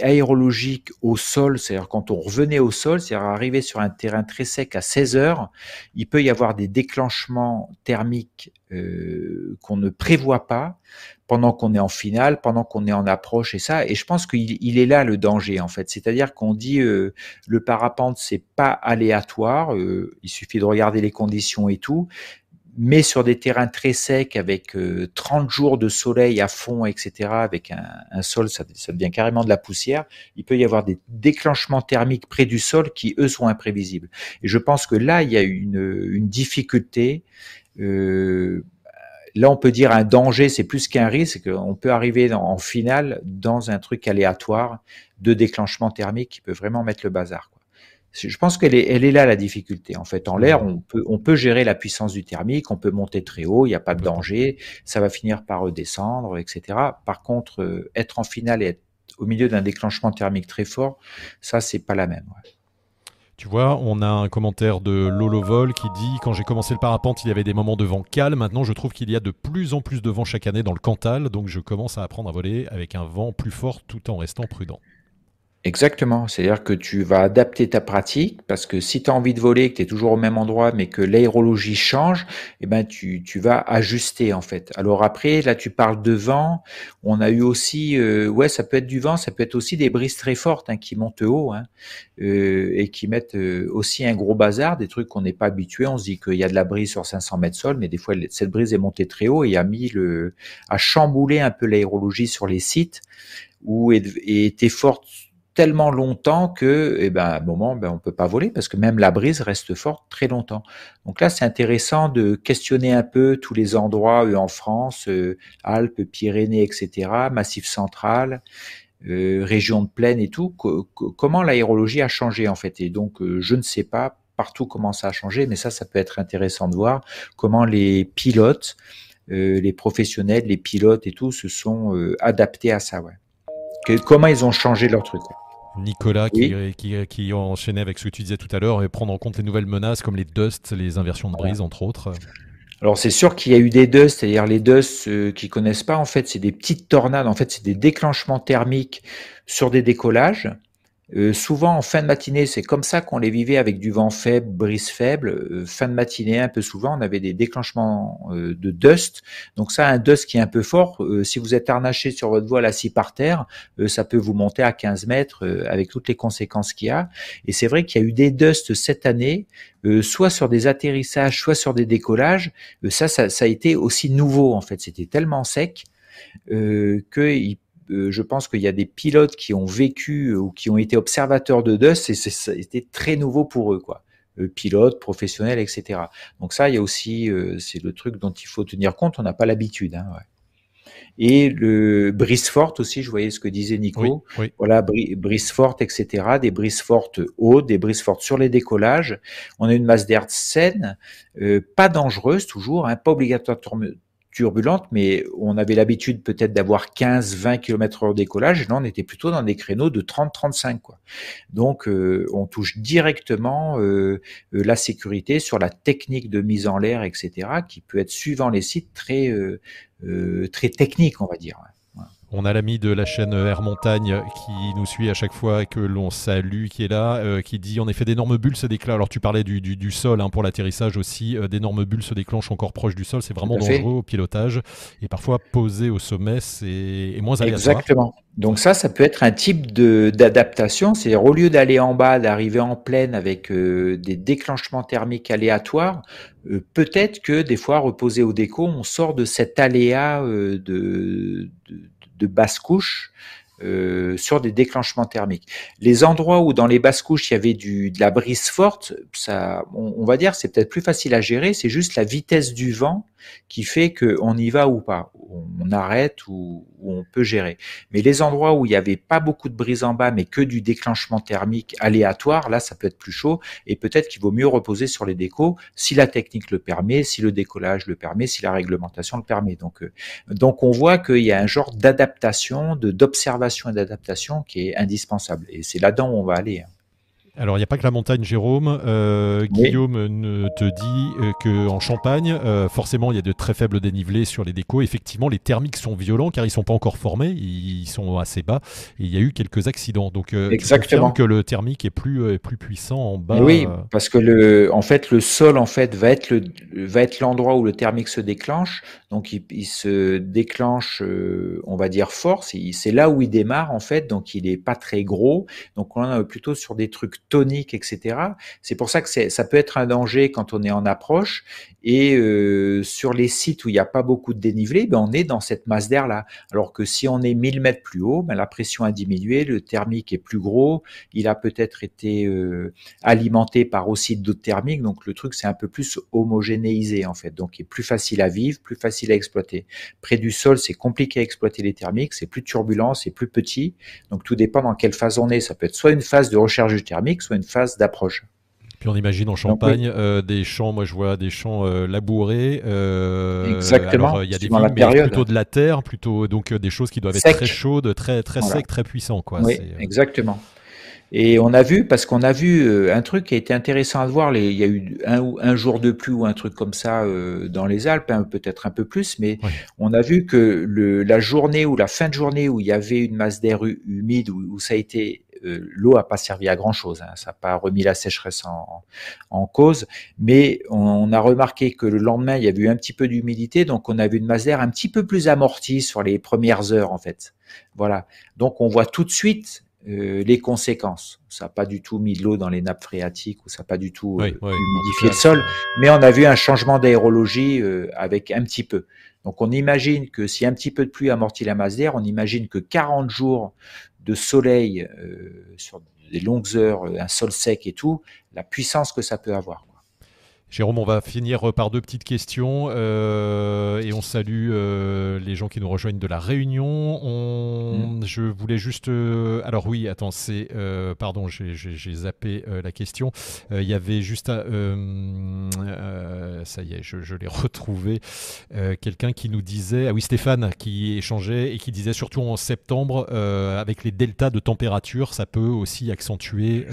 aérologique au sol, c'est-à-dire quand on revenait au sol, c'est-à-dire arriver sur un terrain très sec à 16 heures, il peut y avoir des déclenchements thermiques euh, qu'on ne prévoit pas pendant qu'on est en finale, pendant qu'on est en approche et ça. Et je pense qu'il il est là le danger en fait. C'est-à-dire qu'on dit euh, le parapente c'est pas aléatoire, euh, il suffit de regarder les conditions et tout, mais sur des terrains très secs avec 30 euh, jours de soleil à fond, etc., avec un, sol, ça, devient carrément de la poussière, il peut y avoir des déclenchements thermiques près du sol qui, eux, sont imprévisibles. Et je pense que là, il y a une, une difficulté. Euh, là, on peut dire un danger, c'est plus qu'un risque, on peut arriver en finale dans un truc aléatoire de déclenchement thermique qui peut vraiment mettre le bazar. Je pense qu'elle est, elle est là la difficulté. En fait, en l'air, on peut, on peut gérer la puissance du thermique, on peut monter très haut, il n'y a pas de danger, ça va finir par redescendre, etc. Par contre, euh, être en finale et être au milieu d'un déclenchement thermique très fort, ça, c'est pas la même. Tu vois, on a un commentaire de Lolo Vol qui dit Quand j'ai commencé le parapente, il y avait des moments de vent calme. Maintenant, je trouve qu'il y a de plus en plus de vent chaque année dans le Cantal. Donc, je commence à apprendre à voler avec un vent plus fort tout en restant prudent. Exactement, c'est-à-dire que tu vas adapter ta pratique parce que si tu as envie de voler, que tu es toujours au même endroit, mais que l'aérologie change, eh ben tu, tu vas ajuster en fait. Alors après, là tu parles de vent, on a eu aussi, euh, ouais, ça peut être du vent, ça peut être aussi des brises très fortes hein, qui montent haut hein, euh, et qui mettent euh, aussi un gros bazar, des trucs qu'on n'est pas habitué. On se dit qu'il y a de la brise sur 500 mètres sol, mais des fois cette brise est montée très haut et a mis le, a chamboulé un peu l'aérologie sur les sites où était forte tellement longtemps que, eh ben, à un moment, ben, on peut pas voler parce que même la brise reste forte très longtemps. Donc là, c'est intéressant de questionner un peu tous les endroits en France, euh, Alpes, Pyrénées, etc., Massif central, euh, région de plaine et tout. comment l'aérologie a changé en fait? Et donc, euh, je ne sais pas partout comment ça a changé, mais ça, ça peut être intéressant de voir comment les pilotes, les professionnels, les pilotes et tout se sont adaptés à ça. Ouais. comment ils ont changé leur truc. Nicolas qui, qui, qui, enchaînait avec ce que tu disais tout à l'heure et prendre en compte les nouvelles menaces comme les dusts, les inversions de brise, entre autres. Alors c'est sûr qu'il y a eu des dusts, c'est-à-dire les dusts euh, qui connaissent pas, en fait, c'est des petites tornades, en fait, c'est des déclenchements thermiques sur des décollages. Euh, souvent en fin de matinée, c'est comme ça qu'on les vivait avec du vent faible, brise faible. Euh, fin de matinée, un peu souvent, on avait des déclenchements euh, de dust. Donc ça, un dust qui est un peu fort, si vous êtes harnaché sur votre voile assis par terre, ça peut vous monter à 15 mètres avec toutes les conséquences qu'il y a. Et c'est vrai qu'il y a eu des dusts cette année, soit sur des atterrissages, soit sur des décollages. ça, ça, ça, a été aussi nouveau en fait. C'était tellement sec euh, qu'il euh, je pense qu'il y a des pilotes qui ont vécu euh, ou qui ont été observateurs de dust et c'était très nouveau pour eux, quoi. Euh, pilotes, professionnels, etc. Donc ça, il y a aussi, c'est le truc dont il faut tenir compte. On n'a pas l'habitude. Hein, ouais. Et le brise forte aussi, je voyais ce que disait Nico. Voilà, brise forte, etc. Des brises fortes hautes, des brises fortes sur les décollages. On a une masse d'air saine, pas dangereuse toujours, hein, pas obligatoire turbulente, mais on avait l'habitude peut-être d'avoir 15-20 km heure décollage, là on était plutôt dans des créneaux de 30-35. quoi. Donc euh, on touche directement euh, euh, la sécurité sur la technique de mise en l'air, etc., qui peut être suivant les sites très, très technique, on va dire. On a l'ami de la chaîne Air Montagne qui nous suit à chaque fois que l'on salue, qui est là, euh, qui dit en effet d'énormes bulles se déclenchent. Alors tu parlais du, du, sol hein, pour l'atterrissage aussi, euh, d'énormes bulles se déclenchent encore proche du sol, c'est vraiment dangereux au pilotage et parfois posé au sommet c'est moins aléatoire. Exactement. Donc ça, ça peut être un type d'adaptation, c'est-à-dire au lieu d'aller en bas, d'arriver en pleine avec euh, des déclenchements thermiques aléatoires, peut-être que des fois reposé au déco, on sort de cet aléa de, de de basse couche euh, sur des déclenchements thermiques. Les endroits où dans les basses couches il y avait du, de la brise forte, ça, on, va dire c'est peut-être plus facile à gérer, c'est juste la vitesse du vent qui fait qu'on y va ou pas, on arrête ou, on peut gérer. Mais les endroits où il n'y avait pas beaucoup de brise en bas, mais que du déclenchement thermique aléatoire, là, ça peut être plus chaud et peut-être qu'il vaut mieux reposer sur les décos si la technique le permet, si le décollage le permet, si la réglementation le permet. Donc, euh, donc on voit qu'il y a un genre d'adaptation, de d'observation et d'adaptation qui est indispensable. Et c'est là-dedans où on va aller. Hein. Alors, il n'y a pas que la montagne, Jérôme. Euh, Guillaume ne te dit euh, qu'en Champagne, euh, forcément, il y a de très faibles dénivelés sur les décos. Effectivement, les thermiques sont violents car ils ne sont pas encore formés, ils sont assez bas. Et il y a eu quelques accidents. Donc, Exactement. que le thermique est plus, plus puissant en bas. Oui, parce que le, en fait, le sol en fait va être le, va être l'endroit où le thermique se déclenche. Donc, il, se déclenche, on va dire fort. C'est là où il démarre en fait. Donc, il est pas très gros. Donc, on est plutôt sur des trucs tonique, etc. C'est pour ça que ça peut être un danger quand on est en approche. Et euh, sur les sites où il n'y a pas beaucoup de dénivelé, ben on est dans cette masse d'air là. Alors que si on est 1000 mètres plus haut, ben la pression a diminué, le thermique est plus gros, il a peut-être été euh, alimenté par aussi d'autres thermiques. Donc le truc c'est un peu plus homogénéisé en fait. Donc il est plus facile à vivre, plus facile à exploiter. Près du sol, c'est compliqué à exploiter les thermiques, c'est plus turbulent, c'est plus petit. Donc tout dépend dans quelle phase on est. Ça peut être soit une phase de recharge thermique, soit une phase d'approche. Puis on imagine en Champagne euh, des champs, moi je vois des champs euh, labourés. Euh, Exactement. Il y a des vignes, mais plutôt de la terre, plutôt donc des choses qui doivent être très chaudes, très très secs, très puissants, quoi. Oui, exactement. Et on a vu, parce qu'on a vu un truc qui a été intéressant à voir, les, il y a eu un, un jour de pluie ou un truc comme ça dans les Alpes, hein, peut-être un peu plus, mais on a vu que le, la journée ou la fin de journée où il y avait une masse d'air humide, où, ça a été euh, l'eau a pas servi à grand chose, hein. ça n'a pas remis la sécheresse en, cause, mais on, a remarqué que le lendemain il y avait eu un petit peu d'humidité, donc on a vu une masse d'air un petit peu plus amortie sur les premières heures en fait. Voilà, donc on voit tout de suite les conséquences. Ça n'a pas du tout mis de l'eau dans les nappes phréatiques ou ça n'a pas du tout humidifié le sol, mais on a vu un changement d'aérologie avec un petit peu. Donc on imagine que si un petit peu de pluie amortit la masse d'air, on imagine que 40 jours de soleil sur des longues heures, un sol sec et tout, la puissance que ça peut avoir. Jérôme, on va finir par deux petites questions euh, et on salue euh, les gens qui nous rejoignent de la Réunion. On, mm. Je voulais juste, euh, alors oui, attends, c'est, pardon, j'ai zappé la question. Il y avait juste, ça y est, je, l'ai retrouvé. Quelqu'un qui nous disait, ah oui, Stéphane, qui échangeait et qui disait surtout en septembre, avec les deltas de température, ça peut aussi accentuer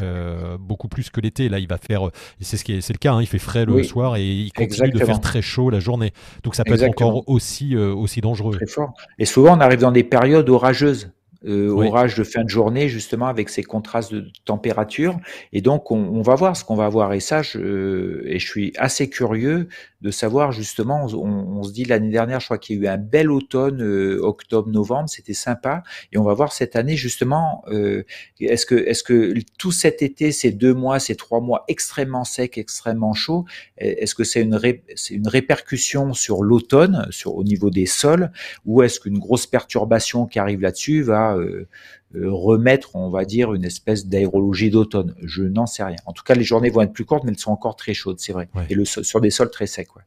beaucoup plus que l'été. Là, il va faire, c'est ce qui est, c'est le cas, hein, il fait frais le soir et il continue de faire très chaud la journée. Donc ça peut être encore aussi, euh, aussi dangereux. Très fort. Et souvent, on arrive dans des périodes orageuses. Euh, orage de fin de journée, justement, avec ces contrastes de température. Et donc, on, on va voir ce qu'on va voir. Et ça, je, et je suis assez curieux de savoir justement, on, on se dit l'année dernière, je crois qu'il y a eu un bel automne, euh, octobre, novembre, c'était sympa, et on va voir cette année justement, euh, est-ce que, est-ce que tout cet été, ces deux mois, ces trois mois extrêmement secs, extrêmement chauds, est-ce que c'est une, c'est une répercussion sur l'automne, sur au niveau des sols, ou est-ce qu'une grosse perturbation qui arrive là-dessus va euh, euh, remettre, on va dire, une espèce d'aérologie d'automne. Je n'en sais rien. En tout cas, les journées vont être plus courtes, mais elles sont encore très chaudes, c'est vrai. Et le, sur des sols très secs. Ouais.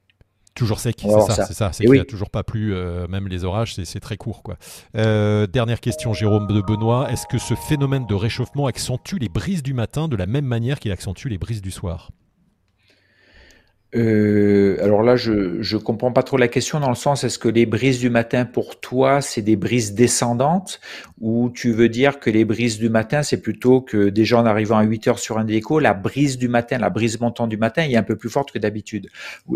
Toujours sec, c'est ça, c'est ça. C'est qu'il n'y a toujours pas plu, euh, même les orages, c'est très court. Quoi. Euh, dernière question, Jérôme de Benoît. Est-ce que ce phénomène de réchauffement accentue les brises du matin de la même manière qu'il accentue les brises du soir? Euh, alors là, je ne comprends pas trop la question dans le sens, est-ce que les brises du matin pour toi, c'est des brises descendantes? Ou tu veux dire que les brises du matin, c'est plutôt que déjà en arrivant à 8 heures sur un déco, la brise du matin, la brise montante du matin est un peu plus forte que d'habitude?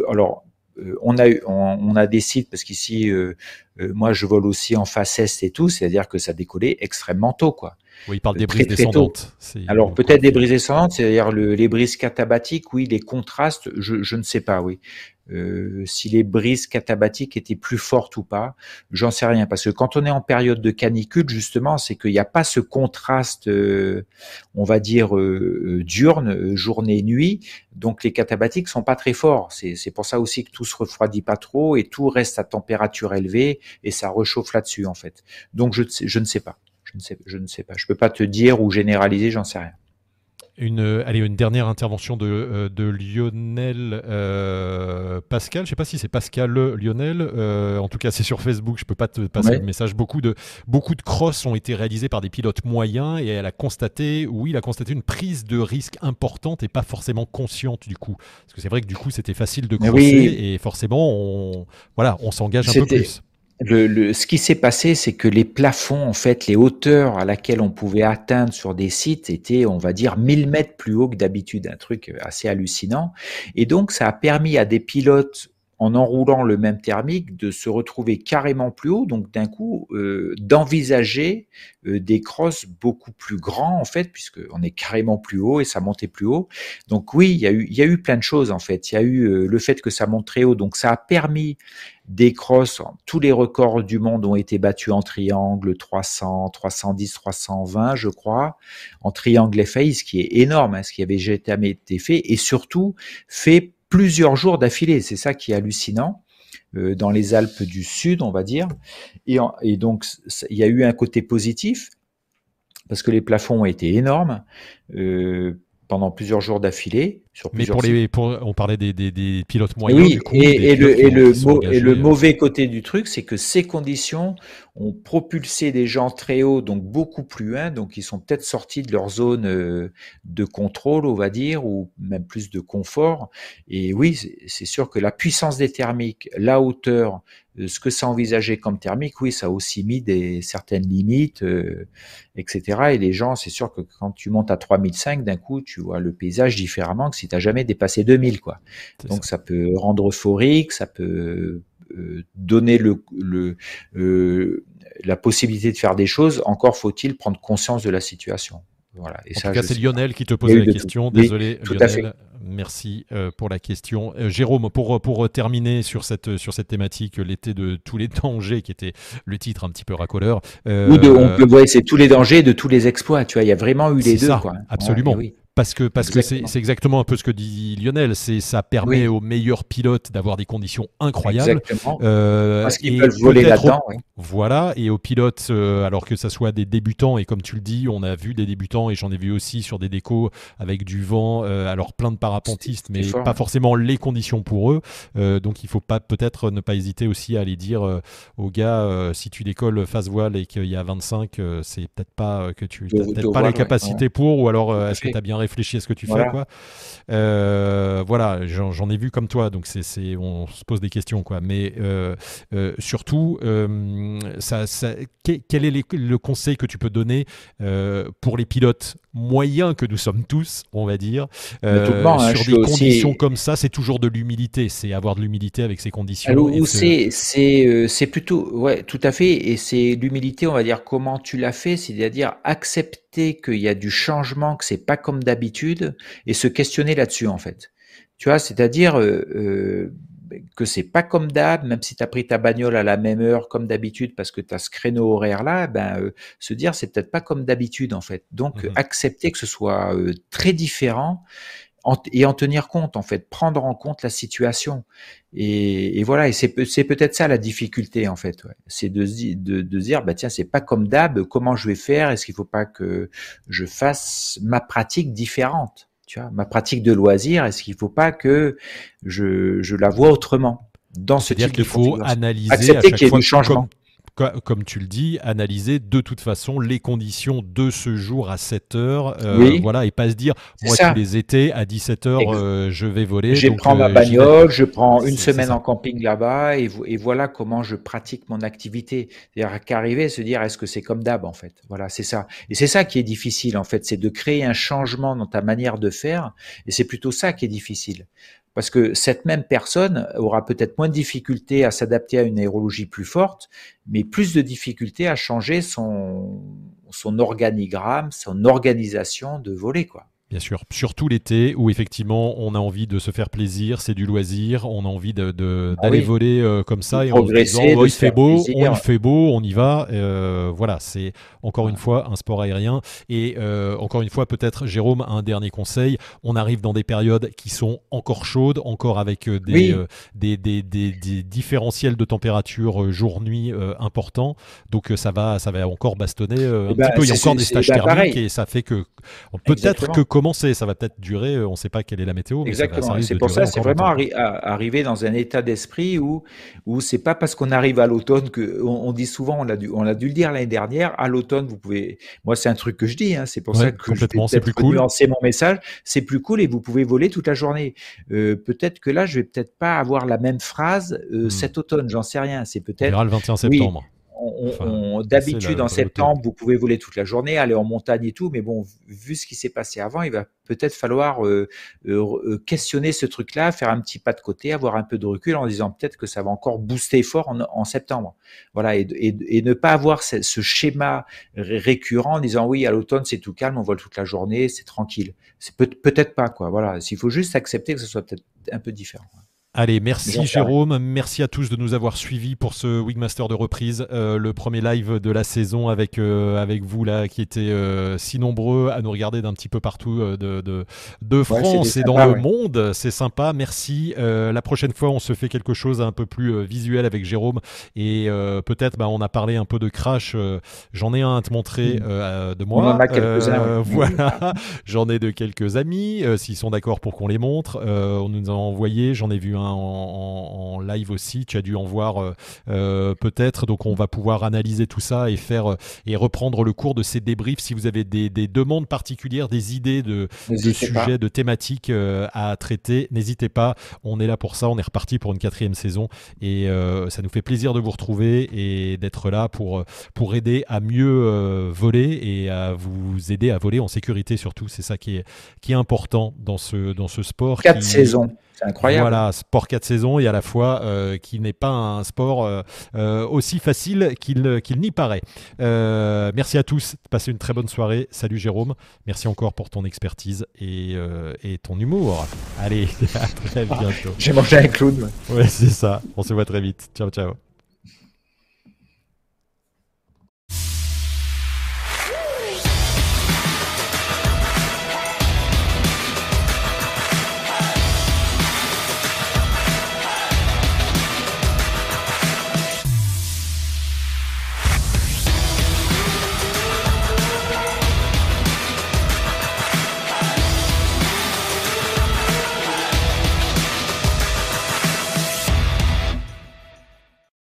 Alors, euh, on a on, a des sites parce qu'ici, euh, moi, je vole aussi en face est et tout, c'est-à-dire que ça décollait extrêmement tôt, quoi. Oui, il parle des brises descendantes. Alors peut-être des brises descendantes, c'est-à-dire les brises catabatiques, oui, les contrastes, je, je ne sais pas, oui. Euh, si les brises catabatiques étaient plus fortes ou pas, j'en sais rien. Parce que quand on est en période de canicule, justement, c'est qu'il n'y a pas ce contraste, euh, on va dire, euh, diurne, journée-nuit. Donc les catabatiques sont pas très forts. C'est pour ça aussi que tout se refroidit pas trop et tout reste à température élevée et ça réchauffe là-dessus, en fait. Donc je, je ne sais pas. Je ne sais, je ne sais pas. Je peux pas te dire ou généraliser, j'en sais rien. Une, allez, une dernière intervention de, euh, de Lionel euh, Pascal. Je ne sais pas si c'est Pascal Lionel. Euh, en tout cas, c'est sur Facebook. Je ne peux pas te passer le message. Beaucoup de, beaucoup de crosses ont été réalisés par des pilotes moyens et elle a constaté, oui, il a constaté une prise de risque importante et pas forcément consciente du coup. Parce que c'est vrai que du coup, c'était facile de crosser et forcément, on, voilà, on s'engage un peu plus. Le, ce qui s'est passé, c'est que les plafonds, en fait, les hauteurs à laquelle on pouvait atteindre sur des sites étaient, on va dire, 1000 mètres plus haut que d'habitude, un truc assez hallucinant. Et donc, ça a permis à des pilotes en enroulant le même thermique, de se retrouver carrément plus haut, donc d'un coup euh, d'envisager euh, des crosses beaucoup plus grands en fait, puisque on est carrément plus haut et ça montait plus haut. Donc oui, il y a eu, il y a eu plein de choses en fait. Il y a eu euh, le fait que ça monte très haut, donc ça a permis des. Tous les records du monde ont été battus en triangle, 300, 310, 320, je crois, en triangle FAI, ce qui est énorme, hein, ce qui avait jamais été fait, et surtout fait plusieurs jours d'affilée. C'est ça qui est hallucinant. Euh, dans les Alpes du Sud, on va dire. Et, et donc, il y a eu un côté positif, parce que les plafonds ont été énormes. Euh, pendant plusieurs jours d'affilée. Mais pour les, on parlait des, des, pilotes moyens. Oui, et, le, et, le, et le mauvais côté du truc, c'est que ces conditions ont propulsé des gens très hauts, donc beaucoup plus loin, donc ils sont peut-être sortis de leur zone euh, de contrôle, on va dire, ou même plus de confort. Et oui, c'est sûr que la puissance des thermiques, la hauteur, euh, ce que ça envisageait comme thermique, oui, ça a aussi mis des certaines limites, euh, etc. Et les gens, c'est sûr que quand tu montes à 3005, d'un coup, tu vois le paysage différemment que si tu n'as jamais dépassé 2000, quoi. Donc ça. peut rendre euphorique, ça peut euh, donner le, le la possibilité de faire des choses. Encore faut-il prendre conscience de la situation. Voilà. Et en ça, tout cas, c'est Lionel qui te posait la question. Désolé, Lionel. Merci pour la question. Jérôme, pour, pour terminer sur cette, sur cette thématique, l'été de tous les dangers, qui était le titre un petit peu racoleur. Ou de, on peut voir, c'est tous les dangers de tous les exploits. Tu vois, il y a vraiment eu les deux. quoi. Absolument. oui. Parce que parce que c'est exactement. un peu ce que dit Lionel, c'est ça permet aux meilleurs pilotes d'avoir des conditions incroyables. Euh, Parce qu'ils peuvent voler là-dedans. Voilà, et aux pilotes, euh, alors que ça soit des débutants et comme tu le dis, on a vu des débutants et j'en ai vu aussi sur des décos avec du vent, euh, alors plein de parapentistes, mais pas forcément les conditions pour eux. donc il faut pas peut-être ne pas hésiter aussi à aller dire aux gars, si tu décolles face voile et qu'il y a 25, c'est peut-être pas que tu n'as peut-être pas les capacités pour, ou alors est-ce que tu as bien réfléchi réfléchis à ce que tu fais. Quoi. Euh, voilà, j'en ai vu comme toi, donc c'est on se pose des questions. Quoi. Mais euh, euh, surtout, ça, quel est le conseil que tu peux donner pour les pilotes moyens que nous sommes tous, on va dire, hein, sur des conditions comme ça C'est toujours de l'humilité, c'est avoir de l'humilité avec ces conditions. C'est plutôt, ouais, tout à fait, et c'est l'humilité, on va dire, comment tu l'as fait, c'est-à-dire accepter qu'il y a du changement, que c'est pas comme d'habitude, et se questionner là-dessus en fait. Tu vois, c'est-à-dire euh, euh, que c'est pas comme d'hab, même si tu as pris ta bagnole à la même heure comme d'habitude parce que tu as ce créneau horaire là, ben euh, se dire c'est peut-être pas comme d'habitude en fait. Donc mmh accepter que ce soit très différent et en tenir compte, en fait, prendre en compte la situation. Et, voilà, et c'est peut-être ça la difficulté, en fait. C'est de, de, de dire, bah tiens, c'est pas comme d'hab, comment je vais faire? Est-ce qu'il faut pas que je fasse ma pratique différente? Tu vois, ma pratique de loisir, est-ce qu'il faut pas que je, je la vois autrement dans ce type qu'il faut analyser accepter qu'il y ait du changement comme tu le dis, analyser de toute façon les conditions de ce jour à 7 heures, euh, voilà, et pas se dire, moi tous les étés à 17 heures, euh, je vais voler. Je prends ma euh, bagnole, je prends une semaine en camping là-bas, et, et, voilà comment je pratique mon activité. C'est-à-dire qu'arriver se dire, est-ce que c'est comme d'hab en fait? Voilà, c'est ça. Et c'est ça qui est difficile en fait, c'est de créer un changement dans ta manière de faire, et c'est plutôt ça qui est difficile. Parce que cette même personne aura peut-être moins de difficultés à s'adapter à une aérologie plus forte, mais plus de difficultés à changer son, son organigramme, son organisation de voler, quoi. Bien sûr, surtout l'été où effectivement on a envie de se faire plaisir, c'est du loisir, on a envie d'aller de, ah voler euh, comme ça et en se disant oh, il fait beau, on fait beau, on y va. Euh, voilà, c'est encore une fois un sport aérien. Et euh, encore une fois peut-être Jérôme un dernier conseil. On arrive dans des périodes qui sont encore chaudes, encore avec des, des, des, des, différentiels de température jour-nuit importants, donc ça va ça va encore bastonner un eh petit ben, peu. Il y a encore des stages ben, thermiques et ça fait que peut-être que commencer. Ça va peut-être durer, euh, on ne sait pas quelle est la météo. Exactement. C'est pour ça, c'est vraiment arriver dans un état d'esprit où, où c'est pas parce qu'on arrive à l'automne que on, dit souvent, on a dû, on a dû le dire l'année dernière, à l'automne, vous pouvez. Moi, c'est un truc que je dis. Hein, c'est pour ça que je vais plus cool. lancer mon message. C'est plus cool et vous pouvez voler toute la journée. Euh, peut-être que là, je vais peut-être pas avoir la même phrase euh, hmm. cet automne. J'en sais rien. C'est peut-être. le 21 septembre d'habitude en septembre, vous pouvez voler toute la journée, aller en montagne et tout, mais bon, vu ce qui s'est passé avant, il va peut-être falloir euh, euh, euh, questionner ce truc-là, faire un petit pas de côté, avoir un peu de recul en disant peut-être que ça va encore booster fort en, septembre. Voilà, et, ne pas avoir ce, schéma récurrent en disant oui, à l'automne c'est tout calme, on vole toute la journée, c'est tranquille. C'est peut-être pas quoi. Voilà, s'il faut juste accepter que ce soit peut-être un peu différent. Allez, merci Jérôme, merci à tous de nous avoir suivis pour ce Wingmaster de reprise, euh, le premier live de la saison avec, euh, avec vous là qui étaient euh, si nombreux à nous regarder d'un petit peu partout de, de, de France et dans le monde, c'est sympa, merci. la prochaine fois on se fait quelque chose un peu plus visuel avec Jérôme et peut-être bah, on a parlé un peu de crash, j'en ai un à te montrer mm. de moi. On en a quelques-uns. Voilà, j'en ai de quelques amis, s'ils sont d'accord pour qu'on les montre, on nous a envoyé, j'en ai vu un en, live aussi. Tu as dû en voir euh, euh, peut-être. Donc on va pouvoir analyser tout ça et faire euh, et reprendre le cours de ces débriefs. Si vous avez des, demandes particulières, des idées de, sujets, de thématiques à traiter, n'hésitez pas. On est là pour ça. On est reparti pour une quatrième saison et ça nous fait plaisir de vous retrouver et d'être là pour pour aider à mieux voler et à vous aider à voler en sécurité surtout. C'est ça qui est qui est important dans ce dans ce sport. Quatre saisons. C'est incroyable. Voilà, sport 4 saisons et à la fois qui n'est pas un sport aussi facile qu'il n'y paraît. merci à tous, passez une très bonne soirée. Salut Jérôme, merci encore pour ton expertise et, et ton humour. Allez, à très bientôt. J'ai mangé un clown. Ouais, c'est ça. On se voit très vite. Ciao, ciao.